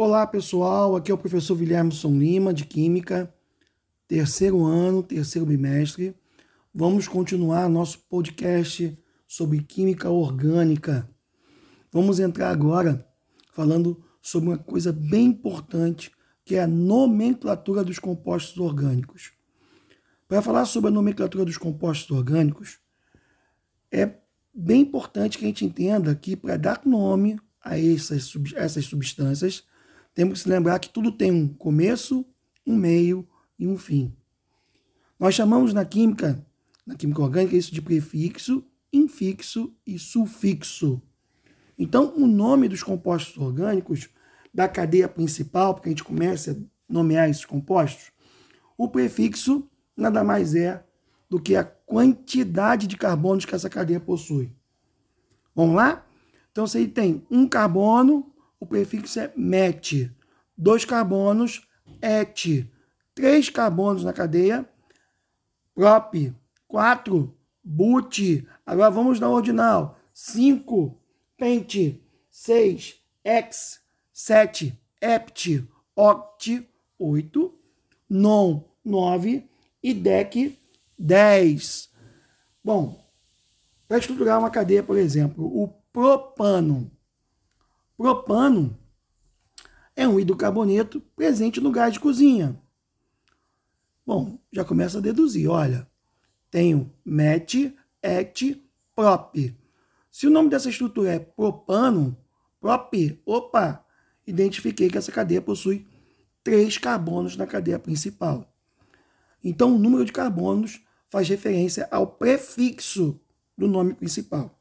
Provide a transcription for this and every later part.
Olá pessoal, aqui é o professor Williamson Lima de Química, terceiro ano, terceiro bimestre. Vamos continuar nosso podcast sobre química orgânica. Vamos entrar agora falando sobre uma coisa bem importante, que é a nomenclatura dos compostos orgânicos. Para falar sobre a nomenclatura dos compostos orgânicos, é bem importante que a gente entenda que para dar nome a essas, essas substâncias, temos que se lembrar que tudo tem um começo, um meio e um fim. Nós chamamos na química, na química orgânica, isso de prefixo, infixo e sufixo. Então, o nome dos compostos orgânicos da cadeia principal, porque a gente começa a nomear esses compostos, o prefixo nada mais é do que a quantidade de carbonos que essa cadeia possui. Vamos lá? Então, se ele tem um carbono, o prefixo é met. Dois carbonos, et. Três carbonos na cadeia, prop. Quatro, but. Agora vamos na ordinal. Cinco, pente. Seis, ex. Sete, hept. Oct. Oito. Non, nove. E dec, dez. Bom, para estruturar uma cadeia, por exemplo, o propano. Propano é um hidrocarboneto presente no gás de cozinha. Bom, já começa a deduzir. Olha, tenho met, et, prop. Se o nome dessa estrutura é propano, prop, opa, identifiquei que essa cadeia possui três carbonos na cadeia principal. Então, o número de carbonos faz referência ao prefixo do nome principal.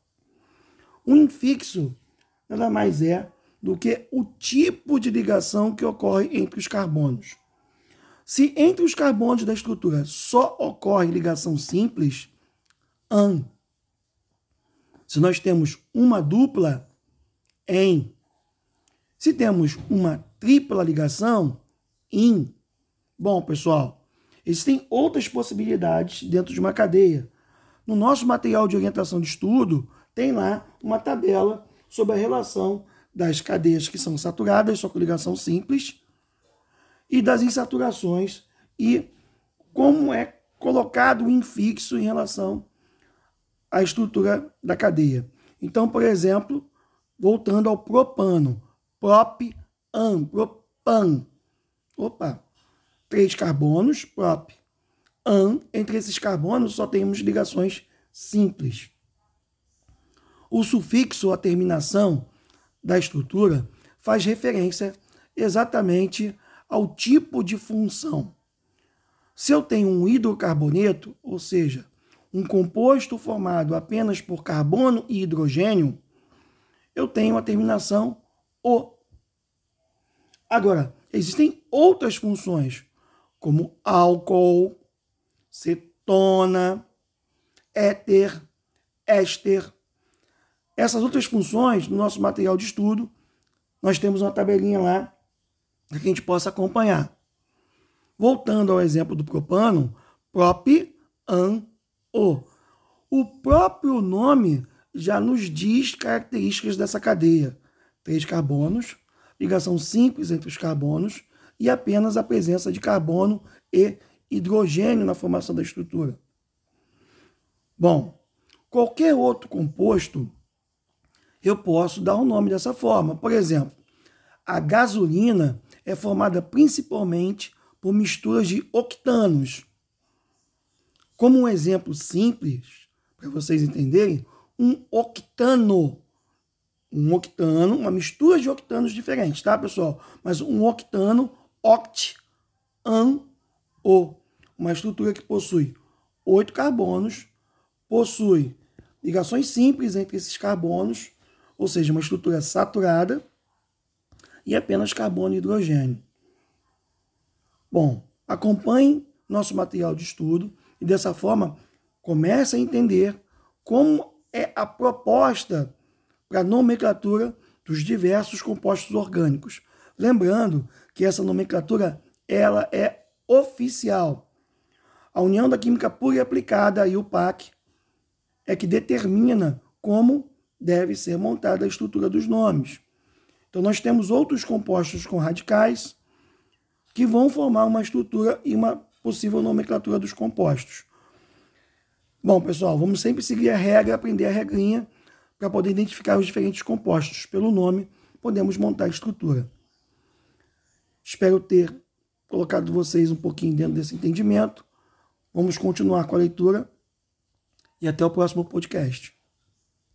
O infixo nada mais é do que o tipo de ligação que ocorre entre os carbonos. Se entre os carbonos da estrutura só ocorre ligação simples, an. Se nós temos uma dupla, em. Se temos uma tripla ligação, in. Bom, pessoal, existem outras possibilidades dentro de uma cadeia, no nosso material de orientação de estudo, tem lá uma tabela sobre a relação das cadeias que são saturadas, só com ligação simples, e das insaturações e como é colocado o infixo em relação à estrutura da cadeia. Então, por exemplo, voltando ao propano, prop, an, propan. Opa, três carbonos, prop an, entre esses carbonos só temos ligações simples. O sufixo, a terminação da estrutura, faz referência exatamente ao tipo de função. Se eu tenho um hidrocarboneto, ou seja, um composto formado apenas por carbono e hidrogênio, eu tenho a terminação O. Agora, existem outras funções, como álcool, cetona, éter, éster. Essas outras funções, no nosso material de estudo, nós temos uma tabelinha lá para que a gente possa acompanhar. Voltando ao exemplo do propano, prop, an, o. O próprio nome já nos diz características dessa cadeia. Três carbonos, ligação simples entre os carbonos e apenas a presença de carbono e hidrogênio na formação da estrutura. Bom, qualquer outro composto eu posso dar um nome dessa forma. Por exemplo, a gasolina é formada principalmente por misturas de octanos. Como um exemplo simples, para vocês entenderem, um octano. Um octano, uma mistura de octanos diferentes, tá, pessoal? Mas um octano, oct, an, o, uma estrutura que possui oito carbonos, possui ligações simples entre esses carbonos, ou seja, uma estrutura saturada e apenas carbono e hidrogênio. Bom, acompanhe nosso material de estudo e dessa forma comece a entender como é a proposta para a nomenclatura dos diversos compostos orgânicos. Lembrando que essa nomenclatura ela é oficial. A União da Química Pura e Aplicada, a UPAC, é que determina como deve ser montada a estrutura dos nomes. Então, nós temos outros compostos com radicais que vão formar uma estrutura e uma possível nomenclatura dos compostos. Bom, pessoal, vamos sempre seguir a regra, aprender a regrinha para poder identificar os diferentes compostos. Pelo nome, podemos montar a estrutura. Espero ter colocado vocês um pouquinho dentro desse entendimento. Vamos continuar com a leitura e até o próximo podcast.